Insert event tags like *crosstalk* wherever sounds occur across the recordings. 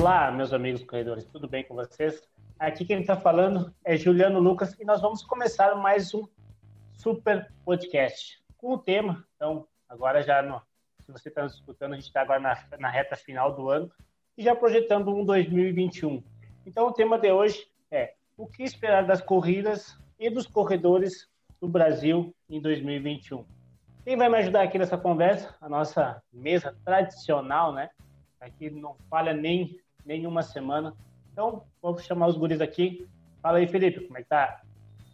Olá, meus amigos corredores, tudo bem com vocês? Aqui quem está falando é Juliano Lucas e nós vamos começar mais um super podcast com o tema. Então, agora já, no, se você está nos escutando, a gente está agora na, na reta final do ano e já projetando um 2021. Então, o tema de hoje é o que esperar das corridas e dos corredores do Brasil em 2021. Quem vai me ajudar aqui nessa conversa? A nossa mesa tradicional, né? Aqui não falha nem nenhuma semana. Então, vamos chamar os guris aqui. Fala aí, Felipe, como é que tá?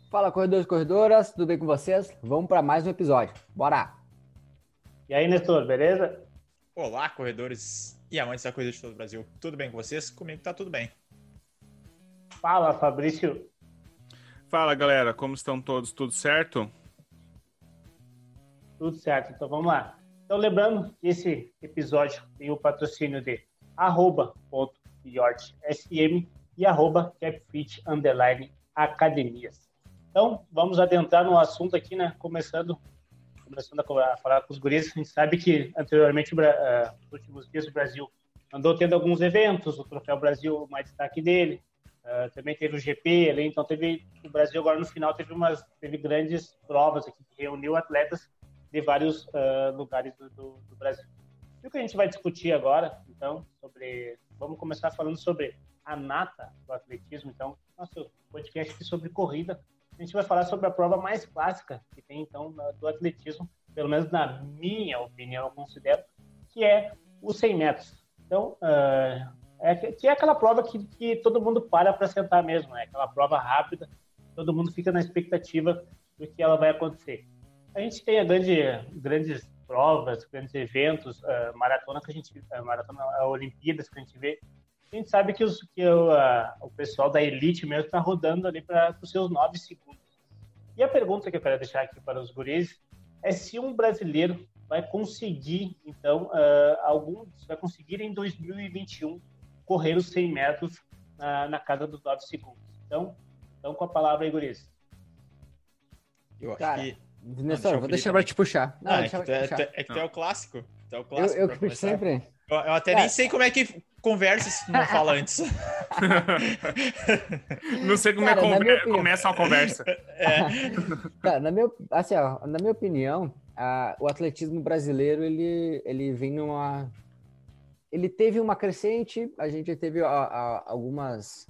Fala, corredores e corredoras, tudo bem com vocês? Vamos para mais um episódio. Bora! E aí, Nestor, beleza? Olá, corredores e amantes da corrida de todo o Brasil. Tudo bem com vocês? Comigo tá tudo bem. Fala, Fabrício. Fala, galera, como estão todos? Tudo certo? Tudo certo, então vamos lá. Então, lembrando que esse episódio tem o patrocínio de arroba.yortsm e arroba capfit underline academias. Então, vamos adentrar no assunto aqui, né? Começando, começando a falar com os guris. A gente sabe que anteriormente, uh, nos últimos dias, o Brasil andou tendo alguns eventos, o Troféu Brasil, mais destaque dele. Uh, também teve o GP ali, então teve o Brasil agora no final teve umas teve grandes provas aqui que reuniu atletas de vários uh, lugares do, do, do, Brasil. E o que a gente vai discutir agora, então, sobre. Vamos começar falando sobre a nata do atletismo, então, nosso podcast aqui sobre corrida. A gente vai falar sobre a prova mais clássica que tem, então, do atletismo, pelo menos na minha opinião, eu considero, que é os 100 metros. Então, uh, é, que é aquela prova que, que todo mundo para para sentar mesmo, né? aquela prova rápida, todo mundo fica na expectativa do que ela vai acontecer a gente tem a grande, grandes provas, grandes eventos, uh, maratona que a gente, uh, maratona, uh, Olimpíadas que a gente vê, a gente sabe que, os, que o, uh, o pessoal da elite mesmo está rodando ali para os seus nove segundos. E a pergunta que eu quero deixar aqui para os guris é se um brasileiro vai conseguir, então, uh, algum, vai conseguir em 2021 correr os 100 metros na casa dos nove segundos. Então, então com a palavra aí, guris. Eu acho Cara, que Nessa, vou deixar pra te puxar. Não, é, que tu é, é, que tu é o clássico. Tu é o clássico eu, eu que puxo sempre. Eu, eu até é. nem sei como é que conversa se não fala *laughs* antes. *laughs* não sei como Cara, é que começa uma conversa. *laughs* É. Tá, na, minha, assim, ó, na minha opinião, a, o atletismo brasileiro ele, ele vem numa. Ele teve uma crescente, a gente teve a, a, algumas.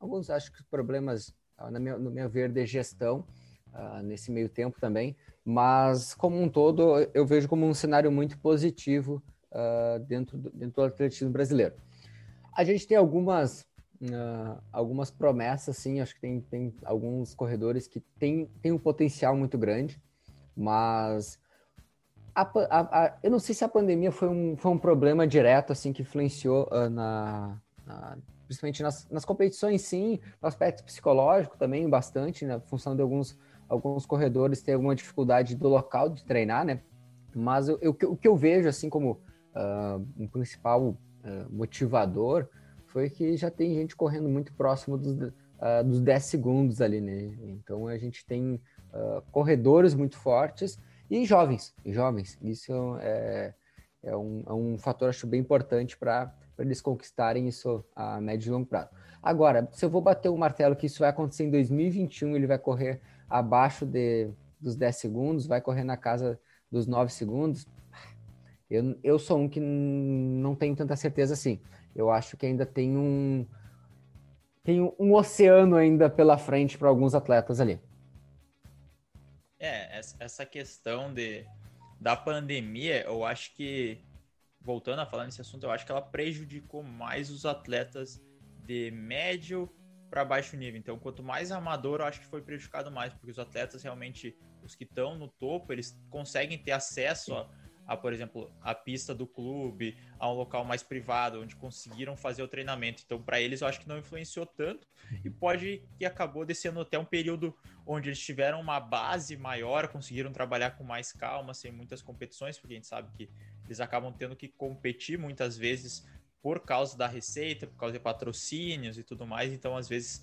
alguns, acho que, problemas, na minha, no meu ver, de gestão uh, nesse meio tempo também, mas como um todo eu vejo como um cenário muito positivo uh, dentro, do, dentro do atletismo brasileiro. A gente tem algumas uh, algumas promessas, sim, acho que tem, tem alguns corredores que têm tem um potencial muito grande, mas a, a, a, eu não sei se a pandemia foi um, foi um problema direto assim que influenciou uh, na, na, principalmente nas, nas competições, sim, no aspecto psicológico também bastante, na função de alguns alguns corredores têm alguma dificuldade do local de treinar, né? Mas eu, eu, o que eu vejo, assim, como uh, um principal uh, motivador, foi que já tem gente correndo muito próximo dos, uh, dos 10 segundos ali, né? Então a gente tem corredores muito fortes e jovens, jovens. Isso é, é, um, é um fator, acho, bem importante para eles conquistarem isso a médio e longo prazo. Agora, se eu vou bater o martelo que isso vai acontecer em 2021, ele vai correr abaixo de, dos 10 segundos, vai correr na casa dos 9 segundos. Eu, eu sou um que não tenho tanta certeza assim. Eu acho que ainda tem um tem um oceano ainda pela frente para alguns atletas ali. É, essa questão de, da pandemia, eu acho que, voltando a falar nesse assunto, eu acho que ela prejudicou mais os atletas de médio para baixo nível. Então, quanto mais amador, eu acho que foi prejudicado mais, porque os atletas realmente, os que estão no topo, eles conseguem ter acesso a, a, por exemplo, a pista do clube, a um local mais privado, onde conseguiram fazer o treinamento. Então, para eles, eu acho que não influenciou tanto e pode que acabou descendo até um período onde eles tiveram uma base maior, conseguiram trabalhar com mais calma, sem muitas competições, porque a gente sabe que eles acabam tendo que competir muitas vezes por causa da receita, por causa de patrocínios e tudo mais, então às vezes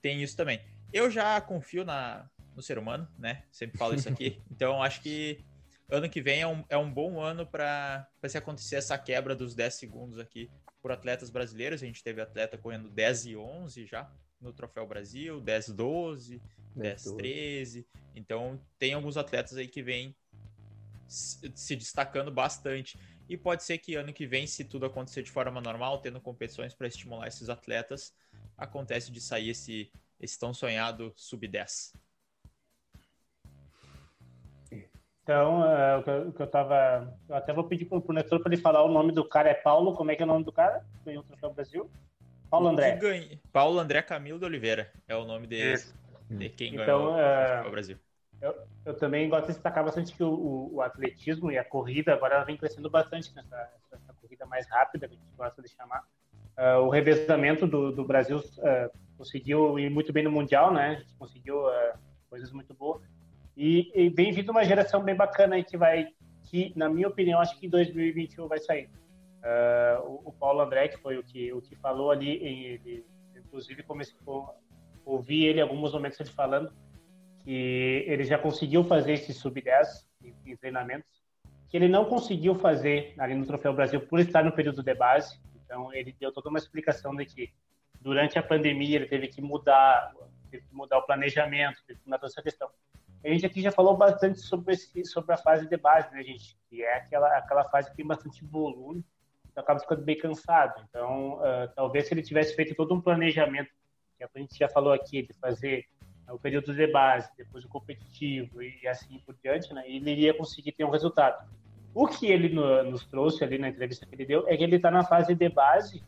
tem isso também. Eu já confio na, no ser humano, né? Sempre falo isso aqui. *laughs* Então acho que ano que vem é um, é um bom ano para se acontecer essa quebra dos 10 segundos aqui por atletas brasileiros. A gente teve atleta correndo 10 e 11 já no Troféu Brasil, 10 12, 10 13. Então, tem alguns atletas aí que vêm se destacando bastante. E pode ser que ano que vem, se tudo acontecer de forma normal, tendo competições para estimular esses atletas, acontece de sair esse, esse tão sonhado sub-10. Então, uh, o, que eu, o que eu tava. Eu até vou pedir pro, pro Nestor para ele falar o nome do cara. É Paulo, como é que é o nome do cara? Ganhou o Troféu Brasil? Paulo André. Ganha, Paulo André Camilo de Oliveira é o nome de, de quem então, ganhou uh, o Troféu Brasil. Eu, eu, também gosto de destacar bastante que o, o, o, atletismo e a corrida agora vem crescendo bastante nessa, nessa corrida mais rápida, que a gente gosta de chamar. Uh, o revezamento do, do Brasil uh, conseguiu ir muito bem no Mundial, né? A gente conseguiu uh, coisas muito boas. E, e vem vindo uma geração bem bacana aí que vai, que na minha opinião, acho que 2021 vai sair. O, o, Paulo André, que foi o que, o que falou ali, ele, inclusive comecei a ouvir ele em alguns momentos ele falando, que ele já conseguiu fazer esse sub-10 em, treinamentos, que ele não conseguiu fazer ali no Troféu Brasil por estar no período de base. Então, ele deu toda uma explicação de que durante a pandemia ele teve que mudar, teve que mudar o planejamento, teve que mudar toda essa questão. A gente aqui já falou bastante sobre, esse, sobre a fase de base, né, gente? Que é aquela, aquela fase que tem bastante volume, então acaba ficando bem cansado. Então, uh, talvez se ele tivesse feito todo um planejamento, que a gente já falou aqui, de fazer o período de base, depois o competitivo e assim por diante, né? ele iria conseguir ter um resultado. O que ele no, nos trouxe ali na entrevista que ele deu é que ele está na fase de base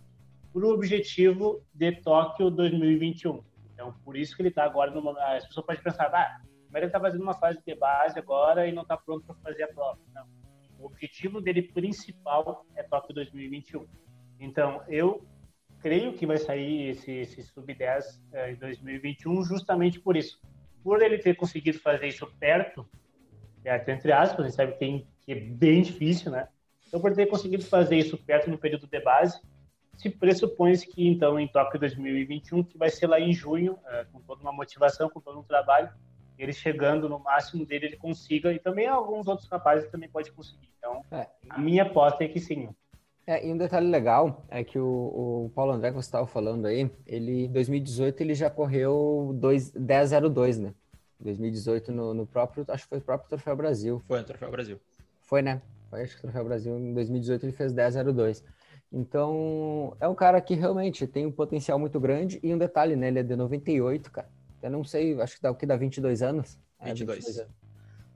para o objetivo de Tóquio 2021. Então, por isso que ele está agora momento. As pessoas podem pensar, ah, mas ele está fazendo uma fase de base agora e não está pronto para fazer a prova. Não. O objetivo dele principal é Tóquio 2021. Então, eu creio que vai sair esse, esse sub-10 é, em 2021 justamente por isso. Por ele ter conseguido fazer isso perto, perto entre aspas, a gente sabe que, tem, que é bem difícil, né? Então, por ter conseguido fazer isso perto no período de base, se pressupõe que, então, em Tóquio 2021, que vai ser lá em junho, é, com toda uma motivação, com todo um trabalho, ele chegando no máximo dele, ele consiga, e também alguns outros rapazes também pode conseguir. Então, é. a minha aposta é que sim. É, e um detalhe legal é que o, o Paulo André, que você estava falando aí, ele em 2018 ele já correu 10.02, né? 2018 no, no, próprio, acho que foi o próprio Troféu Brasil. Foi no Troféu Brasil. Foi, né? Foi, acho que o Troféu Brasil em 2018 ele fez 10.02. Então, é um cara que realmente tem um potencial muito grande. E um detalhe, né? Ele é de 98, cara. Eu não sei, acho que dá o que dá 22 anos. 22. É, 22 anos.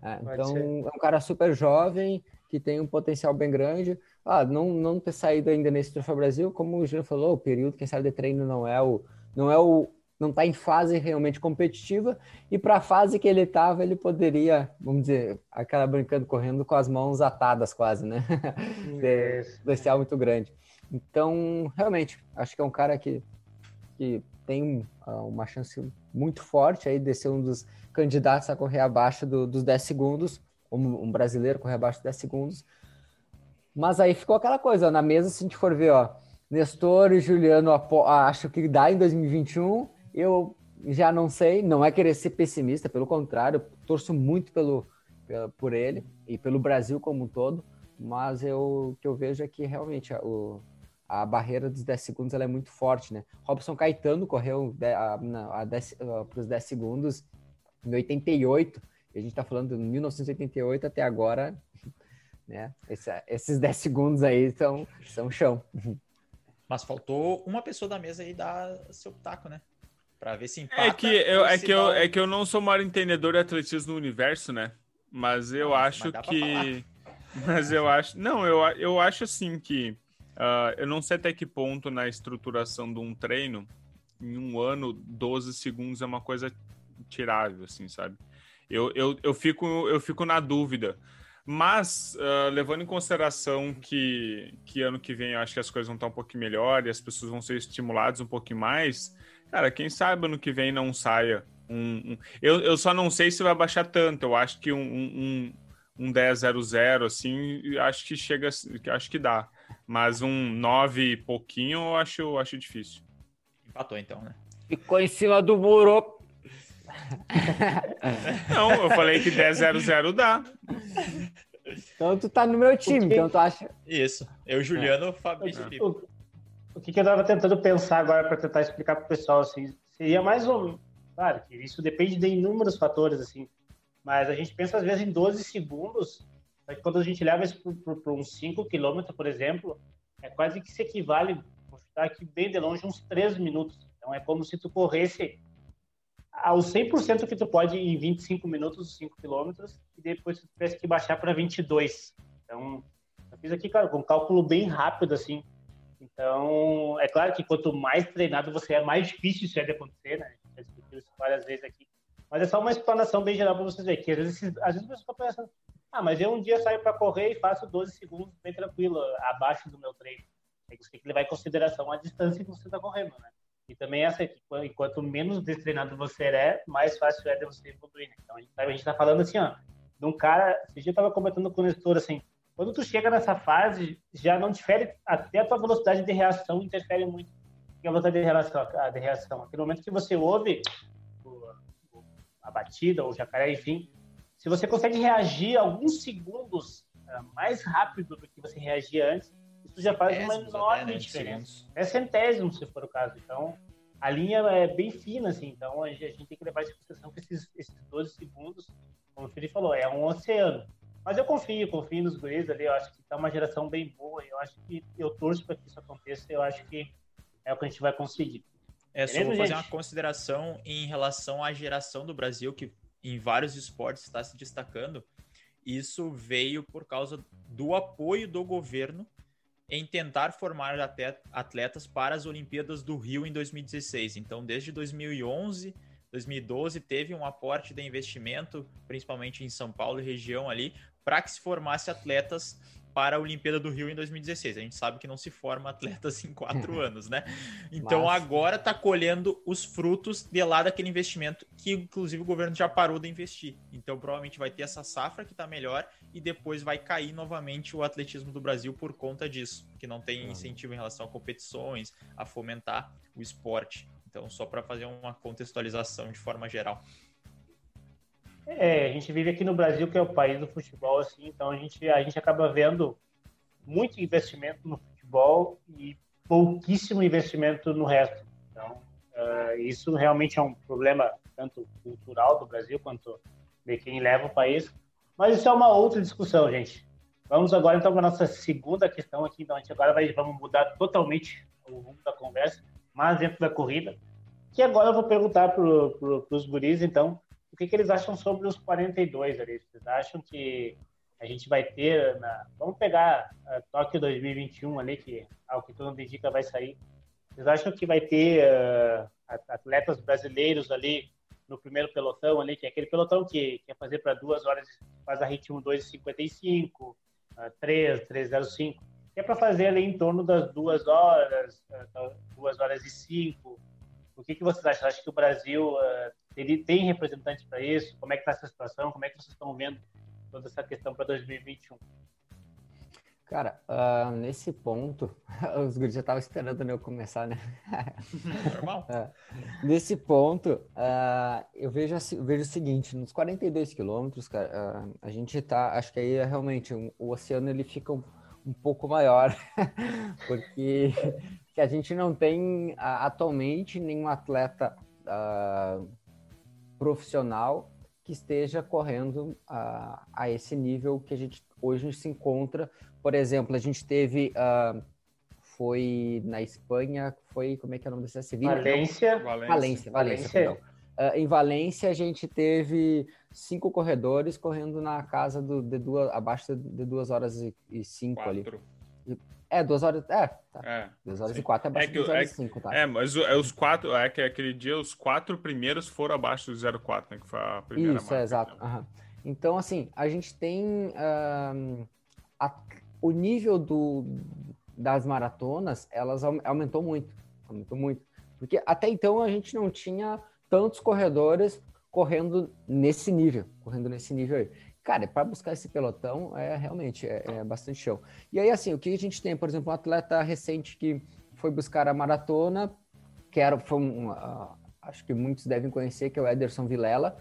É, então, é um cara super jovem, que tem um potencial bem grande ah, não, não ter saído ainda nesse Troféu Brasil, como o Júnior falou, o período, quem sabe, de treino não é o. Não é o. Não está em fase realmente competitiva, e para a fase que ele estava, ele poderia, vamos dizer, aquela brincando, correndo com as mãos atadas quase, né? *laughs* Especial muito grande. Então, realmente, acho que é um cara que, que tem uh, uma chance muito forte aí de ser um dos candidatos a correr abaixo do, dos 10 segundos, um, um brasileiro correr abaixo dos 10 segundos, mas aí ficou aquela coisa, na mesa, se a gente for ver, ó, Nestor e Juliano acho que dá em 2021. Eu já não sei, não é querer ser pessimista, pelo contrário, torço muito pelo, por ele e pelo Brasil como um todo, mas eu, o que eu vejo é que realmente a, o, a barreira dos 10 segundos ela é muito forte, né? Robson Caetano correu para os 10 segundos em 88, e a gente está falando de 1988 até agora, né? Esse, esses *laughs* 10 segundos aí são, são chão. Mas faltou uma pessoa da mesa aí dar seu pitaco, né? Pra ver se empata. É que eu, é que eu, é que eu não sou o maior entendedor de atletismo no universo, né? Mas eu não, acho mas que. *laughs* Mas eu acho. Não, eu, eu acho assim que. Uh, eu não sei até que ponto na estruturação de um treino, em um ano, 12 segundos é uma coisa tirável, assim, sabe? Eu, eu, eu, fico, eu fico na dúvida. Mas, uh, levando em consideração que, que ano que vem eu acho que as coisas vão estar um pouquinho melhor e as pessoas vão ser estimuladas um pouquinho mais, cara, quem sabe ano que vem não saia um. um... Eu, eu só não sei se vai baixar tanto. Eu acho que um, um, um 10-0-0, assim, acho que chega. Acho que dá. Mas um 9 e pouquinho eu acho, eu acho difícil. Empatou então, né? Ficou em cima do muro. *laughs* Não, eu falei que 10-0-0 dá. Então tu tá no meu time, então tu acha. Isso. Eu, Juliano, é. Fabrício o, o que, que eu estava tentando pensar agora para tentar explicar para o pessoal, assim, seria mais um... Claro que isso depende de inúmeros fatores, assim, mas a gente pensa às vezes em 12 segundos, mas quando a gente leva isso para uns 5 quilômetros, por exemplo, é quase que se equivale, vou chutar aqui bem de longe, uns 3 minutos. Então é como se tu corresse ao 100% que tu pode em 25 minutos, 5 quilômetros, e depois tu tivesse que baixar para 22. Então, eu fiz aqui, cara, com um cálculo bem rápido, assim. Então, é claro que quanto mais treinado você é, mais difícil isso é de acontecer, né? A gente já discutiu isso várias vezes aqui. Mas é só uma explanação bem geral para vocês verem, que às vezes, às vezes você ah, mas eu um dia saio para correr e faço 12 segundos bem tranquilo, abaixo do meu treino. Você tem que levar em consideração a distância que você está correndo, né? E também essa aqui, enquanto menos destreinado você é, mais fácil é de você evoluir. Né? Então a gente está falando assim, ó, de um cara, esse dia eu estava comentando com o Nestor, assim, quando tu chega nessa fase, já não difere, até a tua velocidade de reação interfere muito. a velocidade de reação, de reação. Aquele momento que você ouve a batida ou o jacaré, enfim, se você consegue reagir alguns segundos uh, mais rápido do que você reagia antes, já faz uma enorme né, diferença. É centésimo, se for o caso. Então, a linha é bem fina, assim. Então, a gente, a gente tem que levar em consideração que esses, esses 12 segundos, como o Felipe falou, é um oceano. Mas eu confio, confio nos guris ali. Eu acho que está uma geração bem boa. Eu acho que eu torço para que isso aconteça. Eu acho que é o que a gente vai conseguir. É, só vou fazer uma consideração em relação à geração do Brasil, que em vários esportes está se destacando. Isso veio por causa do apoio do governo em tentar formar atletas para as Olimpíadas do Rio em 2016. Então, desde 2011, 2012, teve um aporte de investimento, principalmente em São Paulo e região ali, para que se formasse atletas para a Olimpíada do Rio em 2016. A gente sabe que não se forma atletas em quatro *laughs* anos, né? Então Mas... agora está colhendo os frutos de lá daquele investimento que, inclusive, o governo já parou de investir. Então provavelmente vai ter essa safra que está melhor e depois vai cair novamente o atletismo do Brasil por conta disso, que não tem incentivo em relação a competições, a fomentar o esporte. Então, só para fazer uma contextualização de forma geral. É, a gente vive aqui no Brasil, que é o país do futebol, assim, então a gente, a gente acaba vendo muito investimento no futebol e pouquíssimo investimento no resto. Então, uh, isso realmente é um problema tanto cultural do Brasil quanto de quem leva o país. Mas isso é uma outra discussão, gente. Vamos agora então para a nossa segunda questão aqui. Então, a gente agora vai, vamos mudar totalmente o rumo da conversa, mas dentro da corrida. Que agora eu vou perguntar para pro, os guris, então, o que, que eles acham sobre os 42 ali? Vocês acham que a gente vai ter, na... vamos pegar a Tóquio 2021 ali, que ao que tudo indica vai sair. Vocês acham que vai ter uh, atletas brasileiros ali no primeiro pelotão ali, que é aquele pelotão que quer fazer para duas horas, faz a ritmo 2,55, uh, 3, 3,05, que é para fazer ali em torno das duas horas, uh, duas horas e cinco. O que, que vocês acham? Acho que o Brasil uh, ele tem representantes para isso? Como é que está essa situação? Como é que vocês estão vendo toda essa questão para 2021? Cara, uh, nesse ponto, *laughs* os guris já estavam esperando eu começar, né? *laughs* Normal. uh, nesse ponto, uh, eu vejo, eu vejo o seguinte, nos 42 quilômetros, cara, a gente tá, acho que aí é realmente, um, o oceano ele fica um, um pouco maior, *laughs* porque que a gente não tem atualmente nenhum atleta profissional que esteja correndo a, a esse nível que a gente hoje se encontra. Por exemplo, a gente teve uh, foi na Espanha, foi como é que é o nome dessa Sevilha? Valência. Valência, Valência. Valência uh, em Valência a gente teve cinco corredores correndo na casa do, de duas, abaixo de duas horas e, e cinco Quatro. ali. É, duas horas. É, tá. É, duas horas sim. e quatro é abaixo é que, horas é, cinco, tá? É, mas é, os quatro, é que aquele dia os quatro primeiros foram abaixo do 04, né? Que foi a primeira Isso, marca, é, exato. Uhum. Então, assim, a gente tem um, a, o nível do, das maratonas, elas aumentou muito. Aumentou muito. Porque até então a gente não tinha tantos corredores correndo nesse nível, correndo nesse nível aí. Cara, para buscar esse pelotão é realmente é, é, bastante show. E aí, assim, o que a gente tem, por exemplo, um atleta recente que foi buscar a maratona, que era, foi um, uh, acho que muitos devem conhecer, que é o Ederson Vilela.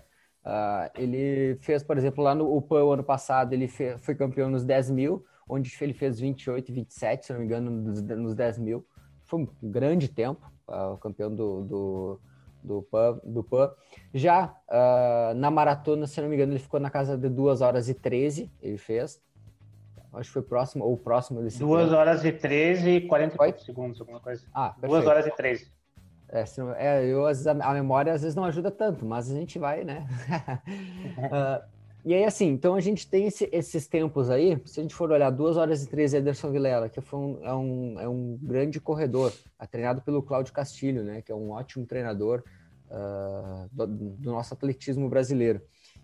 Uh, ele fez, por exemplo, lá no UPAN ano passado, ele foi campeão nos 10 mil, onde ele fez 28 e 27, se não me engano, nos, nos 10 mil. foi um grande tempo, uh, campeão do, do, do, PAN, do PAN. Já uh, na maratona, se não me engano, ele ficou na casa de 2 horas e 13, ele fez. Acho que foi próximo, ou próximo desse 2 horas e 13 e 40 segundos, alguma coisa. Ah, 2 horas e 13. É, é, eu, a memória às vezes não ajuda tanto, mas a gente vai, né? uh, *laughs* e aí, assim, então a gente tem esse, esses tempos aí, se a gente for olhar 2 horas e 13 Ederson Vilela, que foi um, é, um, é um grande corredor, é treinado pelo Cláudio Castilho, né? Que é um ótimo treinador uh, do, do, nosso atletismo brasileiro.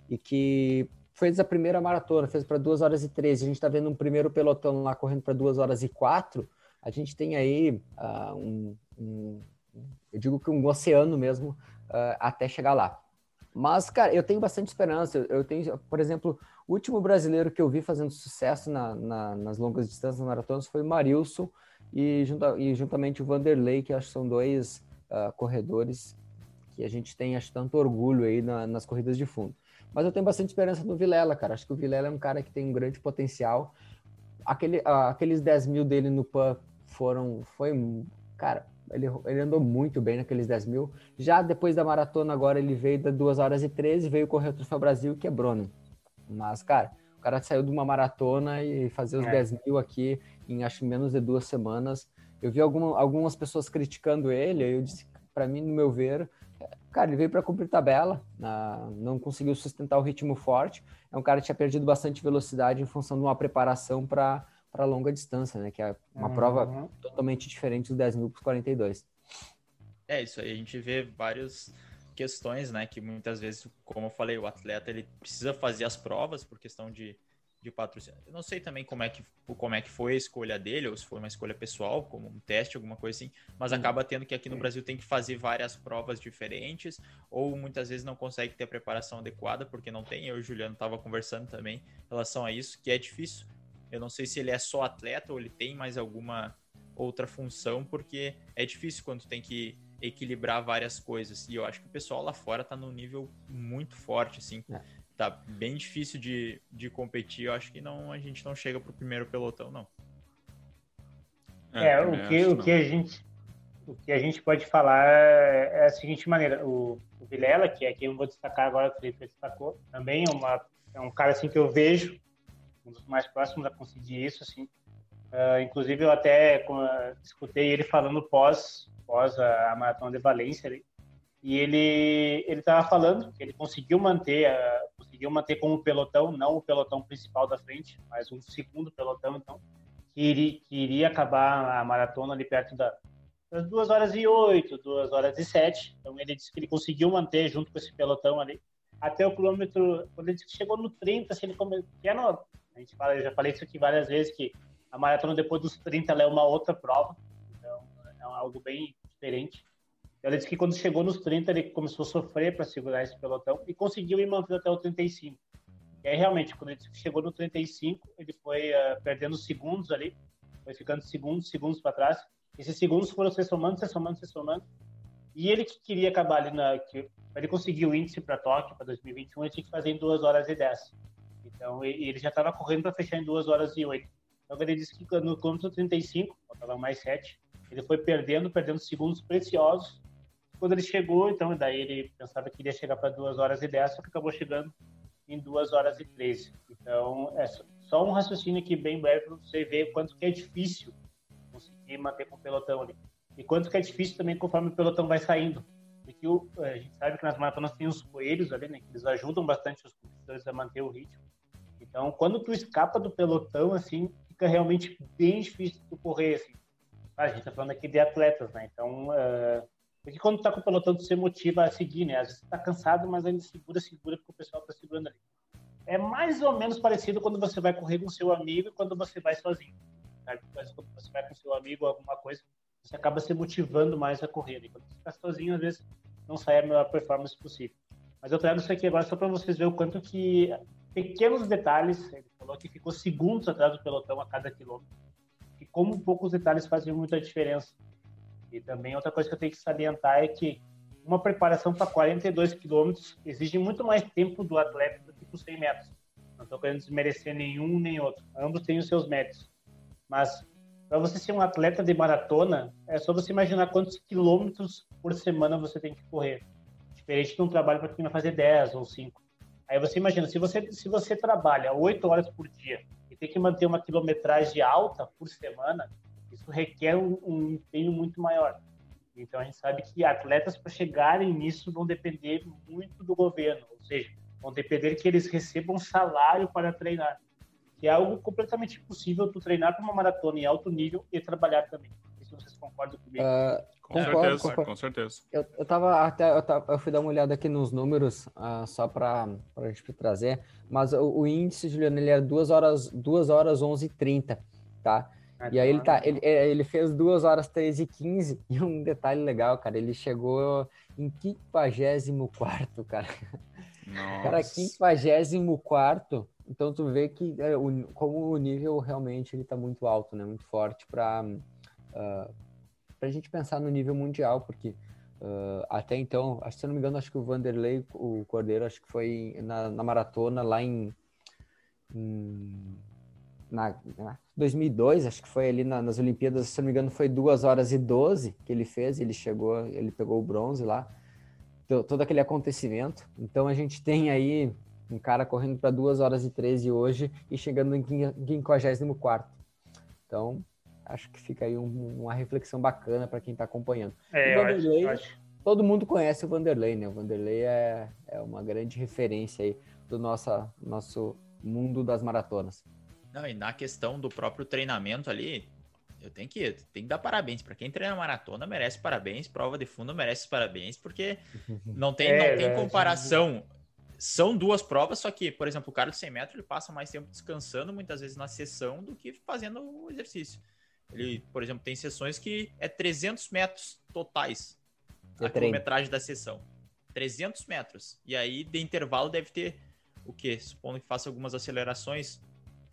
E que fez a primeira maratona, fez para 2 horas e 13. A gente está vendo um primeiro pelotão lá correndo para 2 horas e 4. A gente tem aí uh, um, um eu digo que um oceano mesmo uh, até chegar lá. Mas, cara, eu tenho bastante esperança. Eu tenho, por exemplo, o último brasileiro que eu vi fazendo sucesso na, na, nas longas distâncias maratonas foi o Marilson e, junta, e juntamente o Vanderlei, que acho que são dois uh, corredores que a gente tem, acho, tanto orgulho aí na, nas corridas de fundo. Mas eu tenho bastante esperança no Vilela, cara. Acho que o Vilela é um cara que tem um grande potencial. Aquele, uh, aqueles 10 mil dele no PAN foram, foi, cara, ele, ele andou muito bem naqueles 10 mil. Já depois da maratona, agora ele veio da 2 horas e 13, veio correr o Troféu Brasil e quebrou, né? Mas, cara, o cara saiu de uma maratona e fazer os é. 10 mil aqui em acho menos de duas semanas. Eu vi alguma, algumas pessoas criticando ele, eu disse, para mim, no meu ver, cara, ele veio para cumprir tabela, não conseguiu sustentar o ritmo forte. É um cara que tinha perdido bastante velocidade em função de uma preparação para para longa distância, né? Que é uma uhum. prova totalmente diferente do 10 mil para 42. É isso aí, a gente vê várias questões, né? Que muitas vezes, como eu falei, o atleta ele precisa fazer as provas por questão de, de patrocínio. Eu não sei também como é, que, como é que foi a escolha dele, ou se foi uma escolha pessoal, como um teste, alguma coisa assim, mas acaba tendo que aqui no Brasil tem que fazer várias provas diferentes, ou muitas vezes não consegue ter a preparação adequada, porque não tem. Eu e o Juliano estava conversando também em relação a isso, que é difícil eu não sei se ele é só atleta ou ele tem mais alguma outra função, porque é difícil quando tem que equilibrar várias coisas. E eu acho que o pessoal lá fora tá num nível muito forte, assim. É. Tá bem difícil de, de competir. Eu acho que não, a gente não chega pro primeiro pelotão, não. É, é o, que, o que a gente o que a gente pode falar é a seguinte maneira. O, o Vilela, que é quem eu vou destacar agora, o Felipe destacou, também é, uma, é um cara assim que eu vejo um dos mais próximos a conseguir isso, assim. Uh, inclusive, eu até escutei ele falando pós, pós a, a maratona de Valência, ali, e ele ele estava falando que ele conseguiu manter conseguiu manter como pelotão, não o pelotão principal da frente, mas um segundo pelotão, então, que iria, que iria acabar a maratona ali perto da, das duas horas e oito, duas horas e sete. Então, ele disse que ele conseguiu manter junto com esse pelotão ali até o quilômetro, quando ele chegou no 30, assim, ele come... que é no, a gente fala, eu já falei isso aqui várias vezes, que a maratona depois dos 30 é uma outra prova, então é algo bem diferente. Ele disse que quando chegou nos 30, ele começou a sofrer para segurar esse pelotão e conseguiu ir mantendo até o 35. E aí, realmente, quando ele chegou no 35, ele foi uh, perdendo segundos ali, foi ficando segundos, segundos para trás. Esses segundos foram se somando, se somando, se somando. E ele que queria acabar ali na. Que, ele conseguiu o índice para Tóquio para 2021, ele tinha que fazer em 2 horas e 10. Então, ele já estava correndo para fechar em 2 horas e 8. Então, ele disse que no quilômetro 35, faltava mais 7, ele foi perdendo, perdendo segundos preciosos. Quando ele chegou, então, daí ele pensava que iria chegar para 2 horas e 10, só que acabou chegando em 2 horas e 13. Então, é só um raciocínio aqui bem breve para você ver quanto que é difícil conseguir manter com o pelotão ali. E quanto que é difícil também conforme o pelotão vai saindo. Porque o, a gente sabe que nas maratonas tem os coelhos ali, né? Que eles ajudam bastante os competidores a manter o ritmo. Então, quando tu escapa do pelotão, assim, fica realmente bem difícil tu correr, assim. Ah, a gente tá falando aqui de atletas, né? Então, uh, porque quando tu tá com o pelotão, tu se motiva a seguir, né? Às vezes tu tá cansado, mas ainda segura, segura, porque o pessoal tá segurando ali. É mais ou menos parecido quando você vai correr com seu amigo e quando você vai sozinho. Sabe? Quando você vai com seu amigo alguma coisa, você acaba se motivando mais a correr. E quando você está sozinho, às vezes não sai a melhor performance possível. Mas eu trago isso aqui agora só para vocês verem o quanto que pequenos detalhes, ele falou que ficou segundos atrás do pelotão a cada quilômetro, e como poucos detalhes fazem muita diferença. E também outra coisa que eu tenho que salientar é que uma preparação para 42 quilômetros exige muito mais tempo do atleta do que para os 100 metros. Não estou querendo desmerecer nenhum nem outro. Ambos têm os seus méritos. Mas para você ser um atleta de maratona, é só você imaginar quantos quilômetros por semana você tem que correr. Diferente de um trabalho para quem vai fazer 10 ou 5. Aí você imagina, se você, se você trabalha 8 horas por dia e tem que manter uma quilometragem alta por semana, isso requer um, um empenho muito maior. Então a gente sabe que atletas para chegarem nisso vão depender muito do governo, ou seja, vão depender que eles recebam salário para treinar que é algo completamente impossível tu treinar para uma maratona em alto nível e trabalhar também. Se vocês concordam comigo. Uh, com, concordo, certeza, concordo. com certeza. Eu, eu tava até eu, tava, eu, fui dar uma olhada aqui nos números uh, só para a gente trazer, mas o, o, índice, Juliano, ele é 2 horas, 2 horas 11 e 30, tá? E aí ele, tá, ele, é, ele fez 2 horas 13 e 15, e um detalhe legal, cara, ele chegou em 54, cara. Nossa. Cara, 54 então tu vê que é, o, como o nível realmente ele está muito alto, né? Muito forte para uh, ah, para a gente pensar no nível mundial, porque uh, até então, acho, se não me engano, acho que o Vanderlei, o Cordeiro, acho que foi na, na maratona lá em, em na, na, 2002, acho que foi ali na, nas Olimpíadas, se não me engano, foi 2 horas e 12 que ele fez, ele chegou, ele pegou o bronze lá, todo aquele acontecimento. Então a gente tem aí um cara correndo para 2 horas e 13 hoje e chegando em 54. Então, acho que fica aí um, uma reflexão bacana para quem está acompanhando. É, o Vanderlei, acho, acho. todo mundo conhece o Vanderlei, né? O Vanderlei é, é uma grande referência aí do nossa, nosso mundo das maratonas. Não, e na questão do próprio treinamento ali, eu tenho que, tenho que dar parabéns. Para quem treina maratona, merece parabéns. Prova de fundo merece parabéns, porque *laughs* não tem, é, não tem comparação são duas provas, só que, por exemplo, o cara de 100 metros ele passa mais tempo descansando muitas vezes na sessão do que fazendo o exercício. Ele, por exemplo, tem sessões que é 300 metros totais a treino. quilometragem da sessão. 300 metros. E aí, de intervalo, deve ter o quê? Supondo que faça algumas acelerações,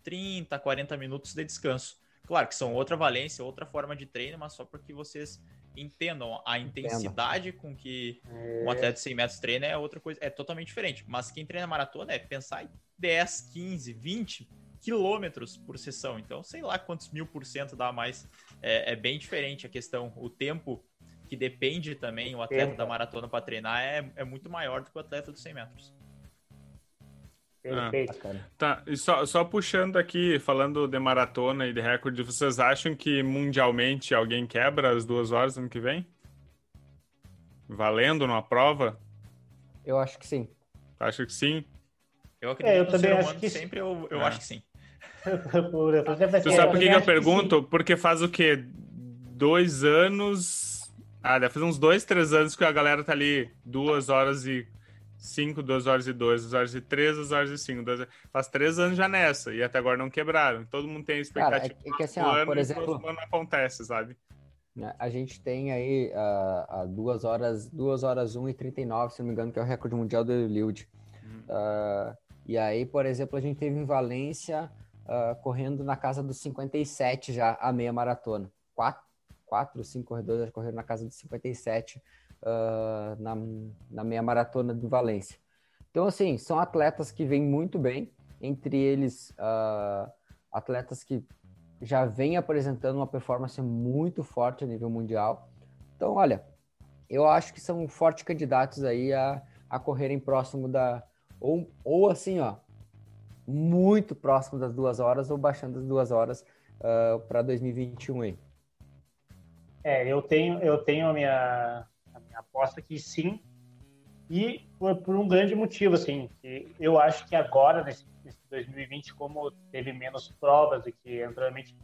30, 40 minutos de descanso. Claro que são outra valência, outra forma de treino, mas só porque vocês entendam a intensidade Entendo. com que é. um atleta de 100 metros treina é outra coisa, é totalmente diferente. Mas quem treina maratona é pensar em 10, 15, 20 quilômetros por sessão. Então, sei lá quantos mil por cento dá mais. É, é bem diferente a questão. O tempo que depende também o atleta da maratona para treinar é, é muito maior do que o atleta dos 100 metros. Ah, tá, e só, só puxando aqui, falando de maratona e de recorde, vocês acham que mundialmente alguém quebra as duas horas ano que vem? Valendo numa prova? Eu acho que sim. Acho que sim? Eu acredito é, eu também acho que sempre eu, eu é. acho que sim. *laughs* Você sabe por que, que eu pergunto? Que Porque faz o quê? Dois anos. Ah, deve fazer uns dois, três anos que a galera tá ali duas horas e 5, 2 horas e 2, 2 horas e 3, 2 horas e 5. Faz três anos já nessa, e até agora não quebraram. Todo mundo tem expectativa. Cara, é, é que assim, ó, por exemplo, não acontece, sabe? Né, a gente tem aí uh, uh, 2 horas, 2 horas 1 e 39, se não me engano, que é o recorde mundial do Eliud. Uhum. Uh, e aí, por exemplo, a gente teve em Valência uh, correndo na casa dos 57 já, a meia maratona. Quatro, quatro cinco corredores correram na casa dos 57 uh, na, na meia maratona do Valência. Então, assim, são atletas que vêm muito bem, entre eles uh, atletas que já vêm apresentando uma performance muito forte a nível mundial. Então, olha, eu acho que são fortes candidatos aí a, a correrem próximo da. Ou, ou assim, ó, muito próximo das duas horas ou baixando as duas horas uh, para 2021 aí. É, eu tenho, eu tenho a minha, aposta que sim, e por, por, um grande motivo, assim, eu acho que agora, nesse, nesse 2020, como teve menos provas do que anteriormente,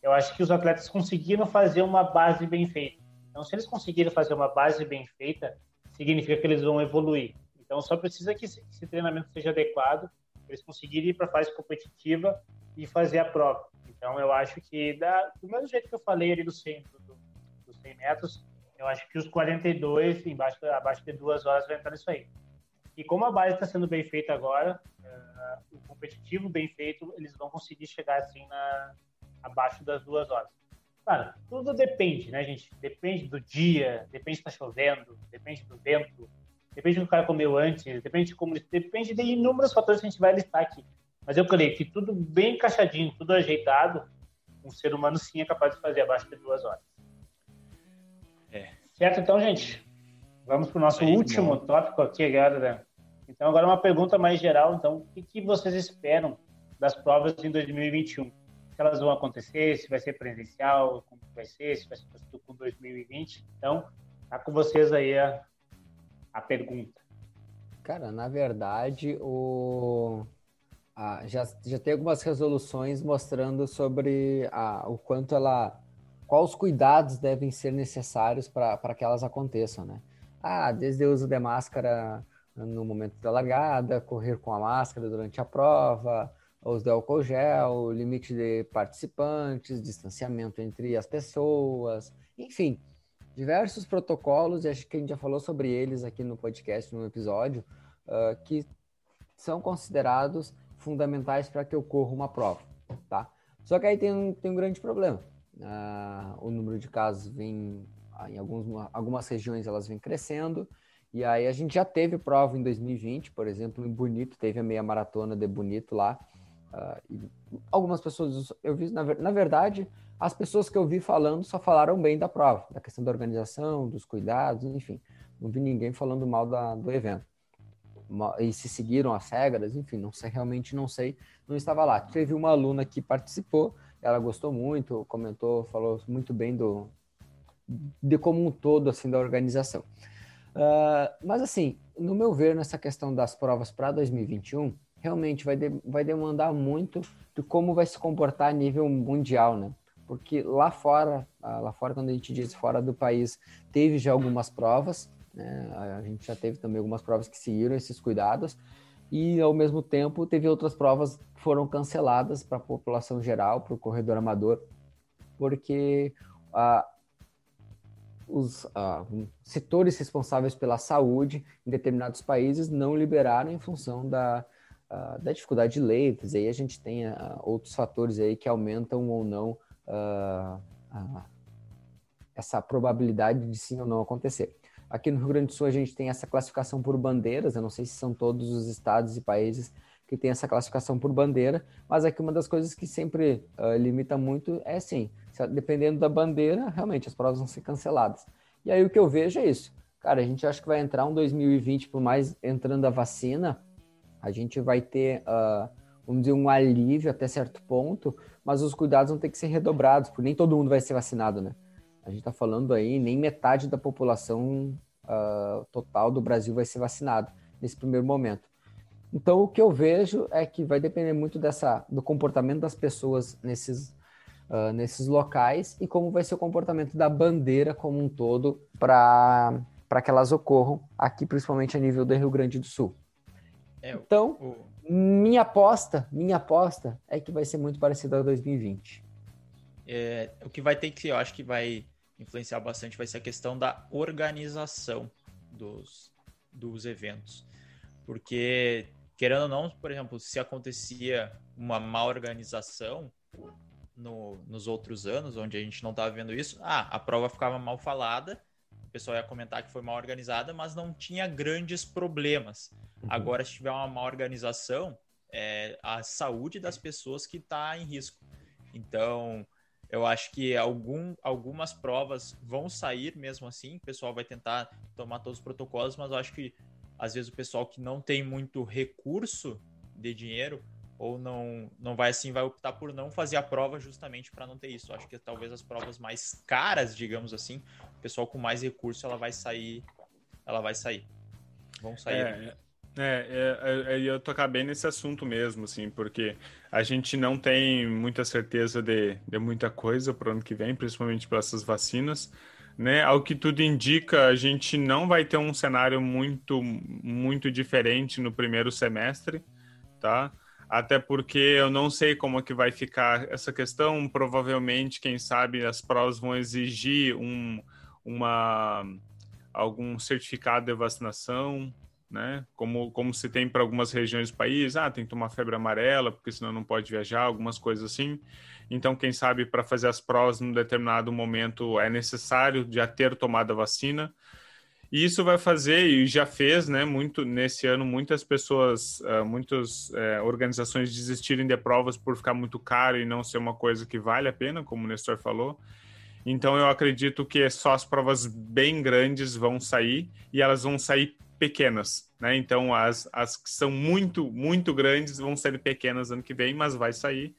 eu acho que os atletas conseguiram fazer uma base bem feita. Então, se eles conseguirem fazer uma base bem feita, significa que eles vão evoluir. Então, só precisa que esse treinamento seja adequado, eles conseguirem ir para a fase competitiva e fazer a prova. Então, eu acho que, da, do mesmo jeito que eu falei ali do 100, do, dos 100 metros, eu acho que os 42, embaixo, abaixo de duas horas, vai entrar nisso aí. E como a base está sendo bem feita agora, uh, o competitivo bem feito, eles vão conseguir chegar assim na, abaixo das duas horas. Claro, tudo depende, né, gente? Depende do dia, depende se está chovendo, depende do vento, depende do que o cara comeu antes, depende de como, depende de inúmeros fatores que a gente vai listar aqui. Mas eu creio que tudo bem encaixadinho, tudo ajeitado, um ser humano sim é capaz de fazer abaixo de duas horas. É. Certo, então, gente. Vamos para o nosso Aí, último bom. tópico aqui, galera. Então, agora uma pergunta mais geral. Então, o que, que vocês esperam das provas em 2021? Se elas vão acontecer, se vai ser presencial, como vai ser, se vai ser parecido com 2020. Então, tá com vocês aí a, a pergunta. Cara, na verdade, o... Ah, já, já tem algumas resoluções mostrando sobre o quanto ela. quais os cuidados devem ser necessários para que elas aconteçam, né? Ah, desde o uso de máscara no momento da largada, correr com a máscara durante a prova, uso de álcool gel, limite de participantes, distanciamento entre as pessoas, enfim, diversos protocolos, e acho que a gente já falou sobre eles aqui no podcast, no episódio, uh, que são considerados fundamentais para que ocorra uma prova, tá? Só que aí tem um, tem um grande problema. Uh, o número de casos vem, em alguns, algumas regiões elas vêm crescendo, e aí a gente já teve prova em 2020, por exemplo, em Bonito, teve a meia maratona de Bonito lá. Uh, algumas pessoas, eu vi, na, na, verdade, as pessoas que eu vi falando só falaram bem da prova, da questão da organização, dos cuidados, enfim. Não vi ninguém falando mal da, do evento. E se seguiram as regras, enfim, não sei, realmente não sei, não estava lá. Teve uma aluna que participou, ela gostou muito, comentou, falou muito bem do de como um todo, assim, da organização. Uh, mas assim, no meu ver, nessa questão das provas para 2021, realmente vai, de, vai demandar muito de como vai se comportar a nível mundial, né? Porque lá fora, uh, lá fora, quando a gente diz fora do país, teve já algumas provas, né? A gente já teve também algumas provas que seguiram esses cuidados, e ao mesmo tempo teve outras provas que foram canceladas para a população geral, para o corredor amador, porque uh, os uh, setores responsáveis pela saúde em determinados países não liberaram em função da, da dificuldade de leitos. Aí a gente tem outros fatores aí que aumentam ou não essa probabilidade de sim ou não acontecer. Aqui no Rio Grande do Sul a gente tem essa classificação por bandeiras, eu não sei se são todos os estados e países que tem essa classificação por bandeira, mas aqui uma das coisas que sempre limita muito é sim, dependendo da bandeira, realmente as provas vão ser canceladas. E aí o que eu vejo é isso. Cara, a gente acha que vai entrar um 2020, por mais entrando a vacina, a gente vai ter, uh, vamos dizer, um alívio até certo ponto, mas os cuidados vão ter que ser redobrados, porque nem todo mundo vai ser vacinado, né? A gente está falando aí, nem metade da população uh, total do Brasil vai ser vacinado nesse primeiro momento. Então, o que eu vejo é que vai depender muito dessa, do comportamento das pessoas nesses uh, nesses locais e como vai ser o comportamento da bandeira como um todo para que elas ocorram aqui, principalmente a nível do Rio Grande do Sul. É, então, o... minha aposta, minha aposta é que vai ser muito parecido a 2020. É, o que vai ter que, eu acho que vai influenciar bastante vai ser a questão da organização dos, dos eventos. Porque, querendo ou não, por exemplo, se acontecia uma má organização, no, nos outros anos, onde a gente não estava vendo isso, ah, a prova ficava mal falada, pessoal ia comentar que foi mal organizada, mas não tinha grandes problemas. Uhum. Agora, se tiver uma má organização, é a saúde das pessoas que está em risco. Então, eu acho que algum, algumas provas vão sair mesmo assim, o pessoal vai tentar tomar todos os protocolos, mas eu acho que às vezes o pessoal que não tem muito recurso de dinheiro ou não não vai assim, vai optar por não fazer a prova justamente para não ter isso. Acho que talvez as provas mais caras, digamos assim, pessoal com mais recurso, ela vai sair, ela vai sair. Vão sair. É, é, é, é, eu tocar bem nesse assunto mesmo, assim, porque a gente não tem muita certeza de, de muita coisa para o ano que vem, principalmente para essas vacinas. Né? Ao que tudo indica, a gente não vai ter um cenário muito, muito diferente no primeiro semestre, tá? até porque eu não sei como é que vai ficar essa questão. Provavelmente, quem sabe, as provas vão exigir um, uma, algum certificado de vacinação, né? Como, como se tem para algumas regiões do país, ah, tem que tomar febre amarela, porque senão não pode viajar, algumas coisas assim. Então, quem sabe, para fazer as provas num determinado momento é necessário já ter tomado a vacina. E isso vai fazer, e já fez, né, muito nesse ano, muitas pessoas, uh, muitas uh, organizações desistirem de provas por ficar muito caro e não ser uma coisa que vale a pena, como o Nestor falou. Então eu acredito que só as provas bem grandes vão sair e elas vão sair pequenas, né? Então as, as que são muito, muito grandes vão ser pequenas ano que vem, mas vai sair.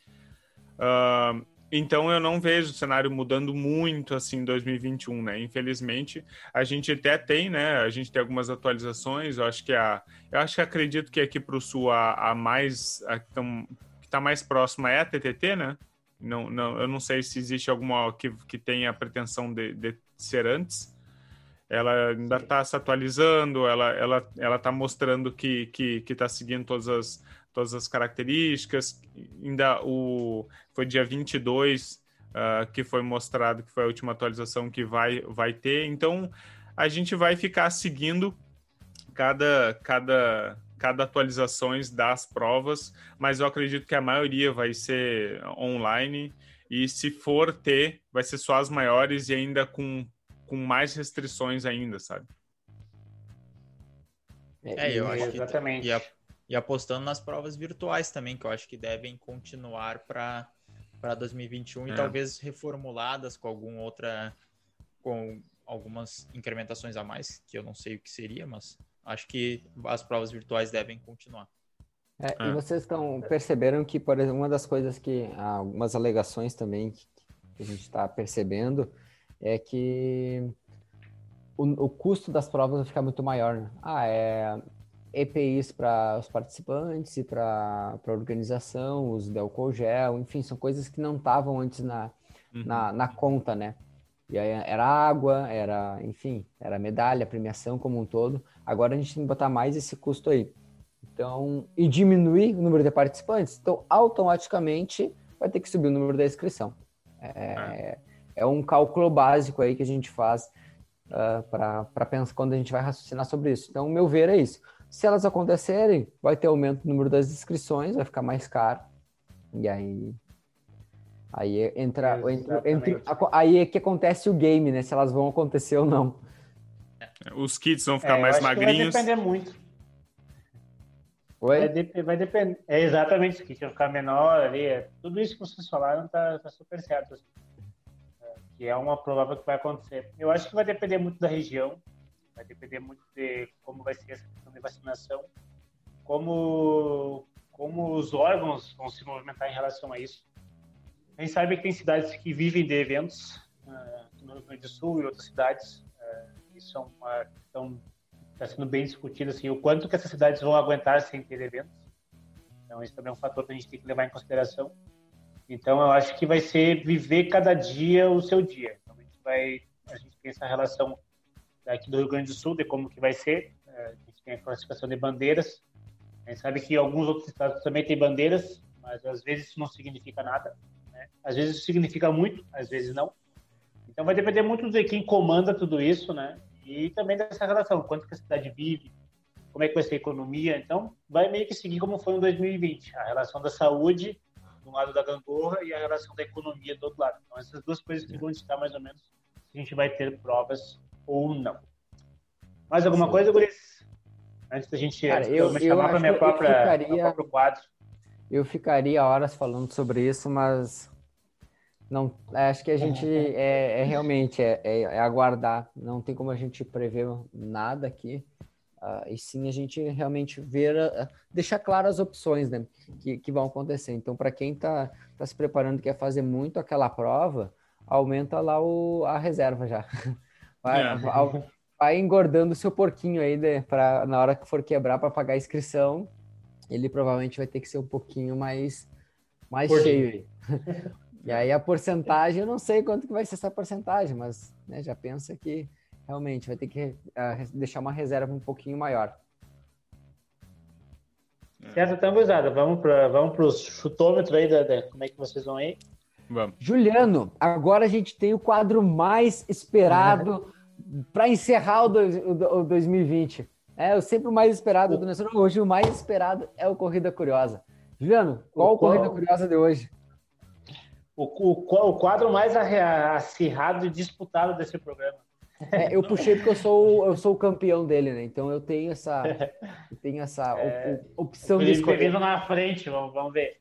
Uh, então eu não vejo o cenário mudando muito assim em 2021, né? Infelizmente, a gente até tem, né? A gente tem algumas atualizações. Eu acho que a, eu acho que acredito que aqui para o sul a, a mais a que está mais próxima é a TTT, né? Não, não, eu não sei se existe alguma que, que tenha a pretensão de, de ser antes. Ela ainda está se atualizando, ela ela ela está mostrando que que está seguindo todas as todas as características. Ainda o foi dia 22 uh, que foi mostrado que foi a última atualização que vai vai ter. Então a gente vai ficar seguindo cada cada cada atualizações das provas, mas eu acredito que a maioria vai ser online e se for ter, vai ser só as maiores e ainda com, com mais restrições ainda, sabe? É, eu acho Exatamente. que e, e apostando nas provas virtuais também, que eu acho que devem continuar para para 2021 é. e talvez reformuladas com alguma outra com algumas incrementações a mais, que eu não sei o que seria, mas acho que as provas virtuais devem continuar. É, E é. vocês estão perceberam que, por exemplo, uma das coisas que algumas alegações também que, a gente está percebendo é que o, o, custo das provas vai ficar muito maior. Né? Ah, é EPIs para os participantes e para a organização, os álcool gel, enfim, são coisas que não estavam antes na, uhum. na, na, conta, né? E aí era água, era, enfim, era medalha, premiação como um todo. Agora a gente tem que botar mais esse custo aí. Então, e diminuir o número de participantes, então automaticamente vai ter que subir o número da inscrição. É, é, é um cálculo básico aí que a gente faz uh, ah, para pensar quando a gente vai raciocinar sobre isso. Então, o meu ver é isso. Se elas acontecerem, vai ter aumento no número das inscrições, vai ficar mais caro. E aí. Aí entra. entra, entra aí é que acontece o game, né? Se elas vão acontecer ou não. Os kits vão ficar é, mais magrinhos. vai depender muito. Oi? Vai, de, vai depender. É exatamente isso, que vai ficar menor ali. É, tudo isso que vocês falaram tá, tá super certo. Assim. É, que é uma provável que vai acontecer. Eu acho que vai depender muito da região. Vai depender muito de como vai ser essa questão de vacinação, como, como os órgãos vão se movimentar em relação a isso. A gente sabe que tem cidades que vivem de eventos, uh, no Rio Grande do Sul e outras cidades. Isso é uma questão que está sendo bem discutida, assim, o quanto que essas cidades vão aguentar sem ter eventos. Então, isso também é um fator que a gente tem que levar em consideração. Então, eu acho que vai ser viver cada dia o seu dia. Então, a gente vai, a gente tem essa relação aqui do Rio Grande do Sul, de como que vai ser. É, a gente tem a classificação de bandeiras. A gente sabe que alguns outros estados também têm bandeiras, mas às vezes isso não significa nada. Né? Às vezes isso significa muito, às vezes não. Então vai depender muito de quem comanda tudo isso, né? E também dessa relação, quanto que a cidade vive, como é que vai ser a economia. Então vai meio que seguir como foi em 2020, a relação da saúde do lado da gangorra e a relação da economia do outro lado. Então essas duas coisas que vão estar mais ou menos se a gente vai ter provas ou não. Mais alguma Sim. coisa, Guris? Antes da gente Cara, eu, me chamar para minha própria, ficaria, meu próprio quadro. Eu ficaria horas falando sobre isso, mas não acho que a gente é, é realmente é, é, é, aguardar. Não tem como a gente prever nada aqui. Uh, e sim a gente realmente ver, uh, deixar claras as opções né, que, que vão acontecer. Então, para quem está tá se preparando, quer fazer muito aquela prova, aumenta lá o, a reserva já. *laughs* Vai, é. vai, vai engordando o seu porquinho aí né, para na hora que for quebrar para pagar a inscrição, ele provavelmente vai ter que ser um pouquinho mais, mais cheio. *laughs* e aí a porcentagem, eu não sei quanto que vai ser essa porcentagem, mas né, já pensa que realmente vai ter que uh, deixar uma reserva um pouquinho maior. Certo, então, gurizada, vamos para vamos os chutômetros aí, da, da, como é que vocês vão aí? Vamos. Juliano, agora a gente tem o quadro mais esperado para encerrar o, o, o 2020. É, o sempre o mais esperado do Nestor. Hoje o mais esperado é o Corrida Curiosa. Juliano, qual o, Corrida Curiosa de hoje? O, o, o quadro mais acirrado e disputado desse programa. É, eu *laughs* puxei porque eu sou, eu sou o campeão dele, né? Então eu tenho essa, eu tenho essa é, opção de escolher. na frente, vamos, vamos ver.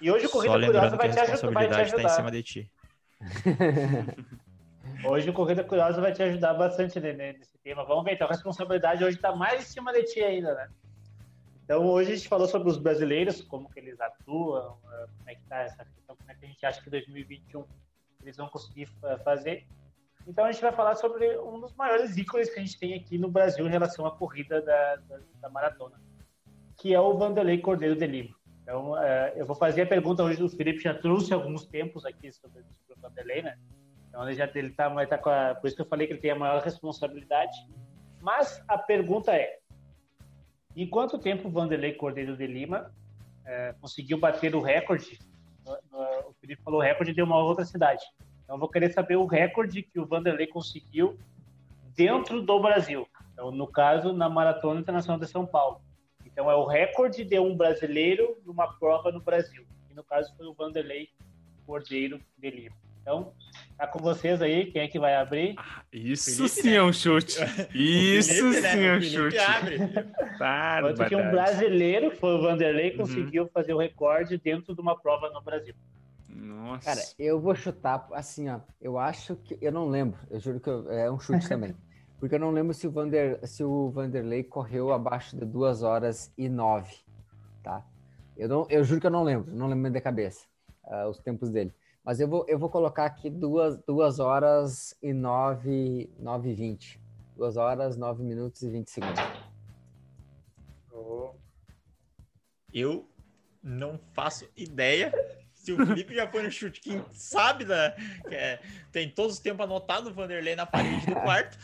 E hoje o Corrida Curiosa vai te, ajudar, vai te ajudar. Tá em cima de ti. *laughs* hoje o Corrida Curiosa vai te ajudar bastante nesse tema. Vamos ver, então a responsabilidade hoje está mais em cima de ti ainda, né? Então hoje a gente falou sobre os brasileiros, como que eles atuam, eh, como é que está essa questão, como é que a gente acha que 2021 eles vão conseguir fazer. Então a gente vai falar sobre um dos maiores ícones que a gente tem aqui no Brasil em relação à corrida da, da, da maratona, que é o Vanderlei Cordeiro de Lima. Então, é, eu vou fazer a pergunta hoje. O Felipe já trouxe alguns tempos aqui sobre, sobre o Vanderlei, né? Então, ele já ele tá, vai tá com a, por isso que eu falei que ele tem a maior responsabilidade. Mas a pergunta é: em quanto tempo Vanderlei Cordeiro de Lima é, conseguiu bater o recorde? O Felipe falou recorde de uma outra cidade. Então, eu vou querer saber o recorde que o Vanderlei conseguiu dentro do Brasil. Então, no caso, na Maratona Internacional de São Paulo. Então é o recorde de um brasileiro numa prova no Brasil. E no caso foi o Vanderlei Cordeiro de Lima. Então, tá com vocês aí, quem é que vai abrir? Ah, isso Felipe, sim né? é um chute. *laughs* Isso Felipe, né? sim né? é um chute. Abre. Quanto que um brasileiro, que foi o Vanderlei, uhum. conseguiu fazer o recorde dentro de uma prova no Brasil. Nossa. Cara, eu vou chutar assim, ó. Eu acho que. Eu não lembro. Eu juro que eu, é um chute também. *laughs* Porque eu não lembro se o, Vander, se o Vanderlei correu abaixo de 2 horas e 9, tá? Eu, não, eu juro que eu não lembro, não lembro da cabeça uh, os tempos dele. Mas eu vou, eu vou colocar aqui 2 duas, horas e 9, 9 e 20. 2 horas, 9 minutos e 20 segundos. Eu não faço ideia se o Felipe já foi no chute, quem sabe, né? É, tem todos os tempos anotado o Vanderlei na parede do quarto.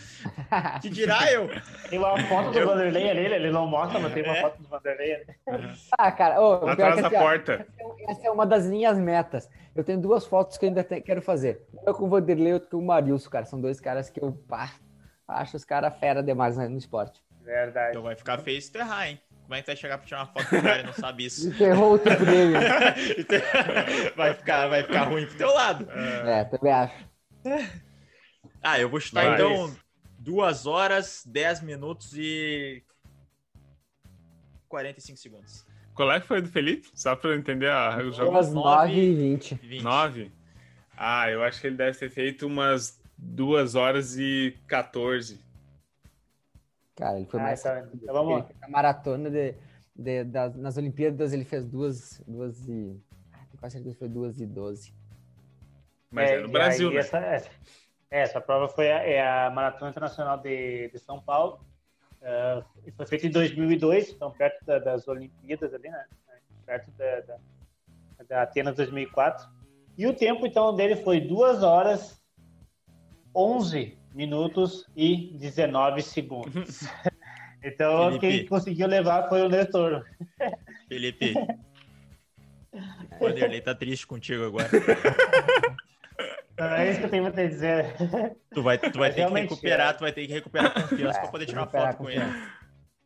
Que dirá eu? Tem uma foto do eu... Vanderlei ali, ele não mostra, mas tem uma é. foto do Vanderlei ali. *laughs* Ah, cara, oh, atrás da assim, porta. Ó, essa é uma das minhas metas. Eu tenho duas fotos que eu ainda te, quero fazer. Uma com o Vanderlei e outra com o Marilson, cara. São dois caras que eu pá, acho os caras fera demais no esporte. Verdade. Então vai ficar feio se errar, hein? Como é que vai chegar pra tirar uma foto do cara e não sabe isso? Enterrou o *laughs* tempo dele. vai, ficar, vai ficar ruim pro teu lado. É, também acho. Ah, eu vou chutar Mas... então 2 horas, 10 minutos e 45 segundos. Qual é que foi do Felipe? Só pra eu entender a, o jogo. Umas 9 e 20. 20. 9? Ah, eu acho que ele deve ter feito umas 2 horas e 14. Cara, ele foi ah, mais. Tá, então vamos lá. A maratona de, de, das, nas Olimpíadas ele fez duas, duas e. Quase certeza foi duas e doze. Mas é, é no Brasil, aí, né? Essa, essa, essa, prova foi a, é a Maratona Internacional de, de São Paulo. Uh, foi feita em 2002, então perto da, das Olimpíadas ali, né? Perto da, da, da Atenas 2004. E o tempo, então, dele foi 2 horas 11 minutos e 19 segundos. *laughs* Então, Felipe. quem conseguiu levar foi o Nestor. Felipe. *laughs* o Vanderlei tá triste contigo agora. é isso que eu tenho pra te dizer. Tu vai, tu vai ter que recuperar, é. tu vai ter que recuperar a confiança é, para poder tirar uma foto com ele.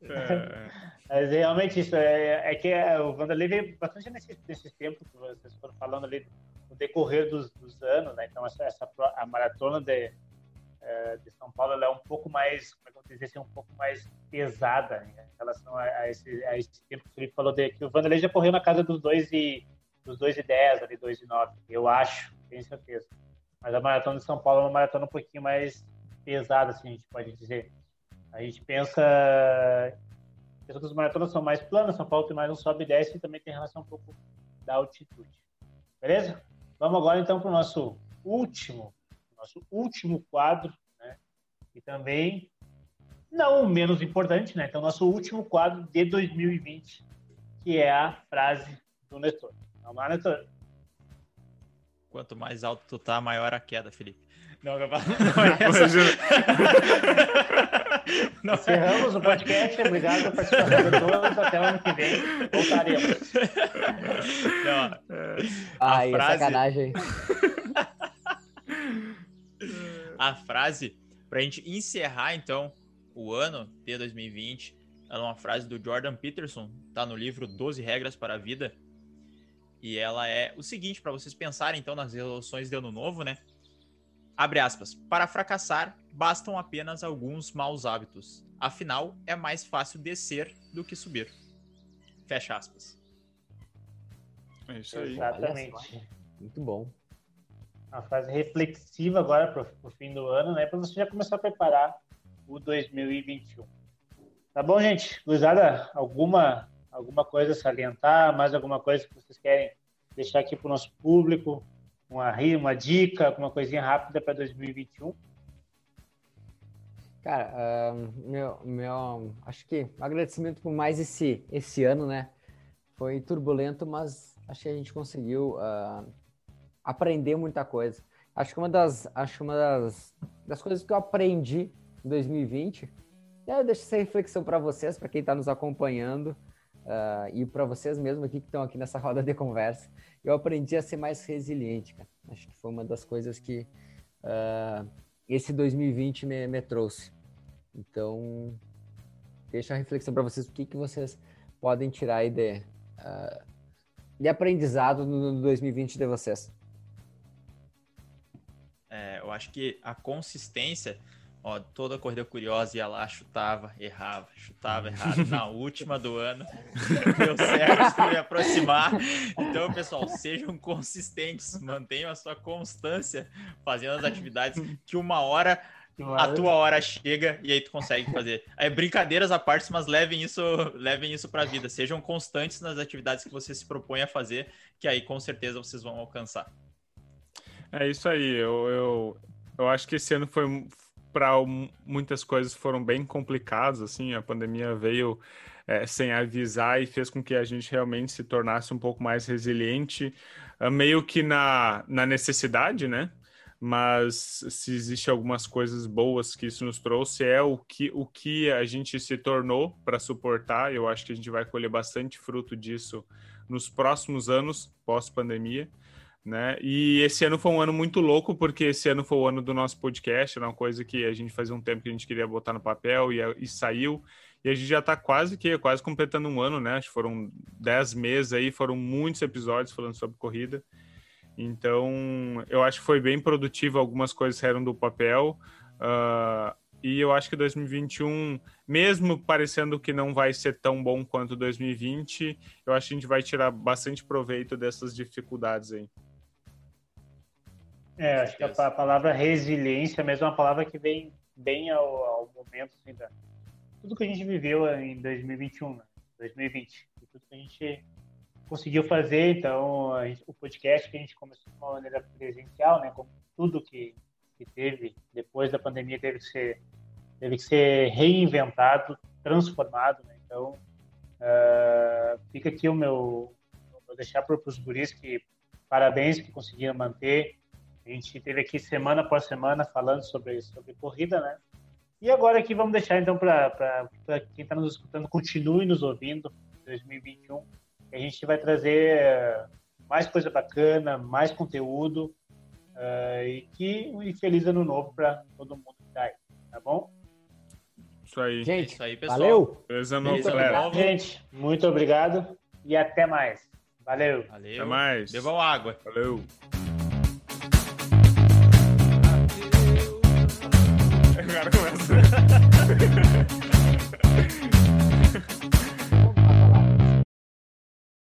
É. Mas realmente isso é, é que é, o Vanderlei veio bastante nesses nesse tempos que vocês foram falando ali no decorrer dos, dos anos, né? Então essa, essa a maratona de é, de São Paulo ela é um pouco mais, como é que eu dizer assim, um pouco mais pesada em relação a, a, esse, a esse tempo que o Felipe falou de, que o Vanderlei já correu na casa dos 2 e dos 2 e 10, ali 2 e 9, eu acho, tenho certeza. Mas a maratona de São Paulo é uma maratona um pouquinho mais pesada, assim, a gente pode dizer. A gente pensa que as outras maratonas são mais planas, São Paulo tem mais um sobe e desce e também tem relação um pouco da altitude. Beleza? Vamos agora então para o nosso último nosso último quadro, né? E também, não menos importante, né? Então, nosso último quadro de 2020, que é a frase do Nestor. Vamos lá, Nestor. Quanto mais alto tu tá, maior a queda, Felipe. Não, não, não *laughs* Não, Encerramos o podcast. Obrigado por participar de todos. Até o ano que vem. Voltaremos. Não, Ai, frase... sacanagem *laughs* a frase para a gente encerrar então o ano de 2020. Ela é uma frase do Jordan Peterson, tá no livro 12 regras para a vida. E ela é o seguinte para vocês pensarem então nas resoluções de ano novo, né? Abre aspas. Para fracassar, bastam apenas alguns maus hábitos. Afinal, é mais fácil descer do que subir. Fecha aspas. É isso aí. Exatamente. Muito bom. Uma fase reflexiva agora para o fim do ano, né? Para você já começar a preparar o 2021. Tá bom, gente? Luizada, alguma, alguma coisa a salientar? Mais alguma coisa que vocês querem deixar aqui para o nosso público? Uma, uma dica, alguma coisinha rápida para 2021? Cara, uh, meu, meu, acho que agradecimento por mais esse, esse ano, né? Foi turbulento, mas acho que a gente conseguiu uh, aprender muita coisa. Acho que uma das, acho uma das, das coisas que eu aprendi em 2020, eu deixo essa reflexão para vocês, para quem está nos acompanhando uh, e para vocês mesmo aqui que estão aqui nessa *laughs* roda de conversa. Eu aprendi a ser mais resiliente, cara. Acho que foi uma das coisas que esse 2020 me, me trouxe. Então, deixa a reflexão para vocês, o que, que vocês podem tirar aí de, uh, de aprendizado no 2020 de vocês. Acho que a consistência, ó, toda corrida curiosa ia lá, chutava, errava, chutava, errava. Na *laughs* última do ano, *laughs* deu certo, me aproximar. Então, pessoal, sejam consistentes, mantenham a sua constância fazendo as atividades que uma hora a tua hora chega e aí tu consegue fazer. É brincadeiras à parte, mas levem isso, levem isso para a vida. Sejam constantes nas atividades que você se propõe a fazer, que aí com certeza vocês vão alcançar. É isso aí. Eu, eu, eu acho que esse ano foi para muitas coisas foram bem complicadas. Assim, a pandemia veio é, sem avisar e fez com que a gente realmente se tornasse um pouco mais resiliente, é, meio que na, na necessidade, né? mas se existe algumas coisas boas que isso nos trouxe é o que, o que a gente se tornou para suportar. Eu acho que a gente vai colher bastante fruto disso nos próximos anos pós-pandemia. Né? E esse ano foi um ano muito louco, porque esse ano foi o ano do nosso podcast, era uma coisa que a gente fazia um tempo que a gente queria botar no papel e, e saiu. E a gente já está quase que quase completando um ano, né? Acho que foram dez meses aí, foram muitos episódios falando sobre corrida. Então, eu acho que foi bem produtivo, algumas coisas saíram do papel. Uh, e eu acho que 2021, mesmo parecendo que não vai ser tão bom quanto 2020, eu acho que a gente vai tirar bastante proveito dessas dificuldades aí. É, acho que a, a palavra resiliência mesmo é uma palavra que vem bem ao, ao momento, assim, da, tudo que a gente viveu em 2021, né? 2020, tudo que a gente conseguiu fazer, então, gente, o podcast que a gente começou de uma maneira presencial, né, como tudo que, que teve depois da pandemia teve que ser, teve que ser reinventado, transformado, né, então, uh, fica aqui o meu, vou deixar para os guris que parabéns que conseguiram manter, a gente teve aqui semana após semana falando sobre, sobre corrida, né, e agora aqui vamos deixar então para quem está nos escutando, continue nos ouvindo, 2021 a gente vai trazer eh, mais coisa bacana, mais conteúdo uh, e que um feliz ano novo para todo mundo que tá aí, tá bom? Isso aí. Gente, Isso aí, pessoal. Valeu. Feliz ano novo, galera. Gente, muito obrigado e até mais. Valeu. Valeu. Até mais. Bebam água. Valeu. 哈哈哈哈哈。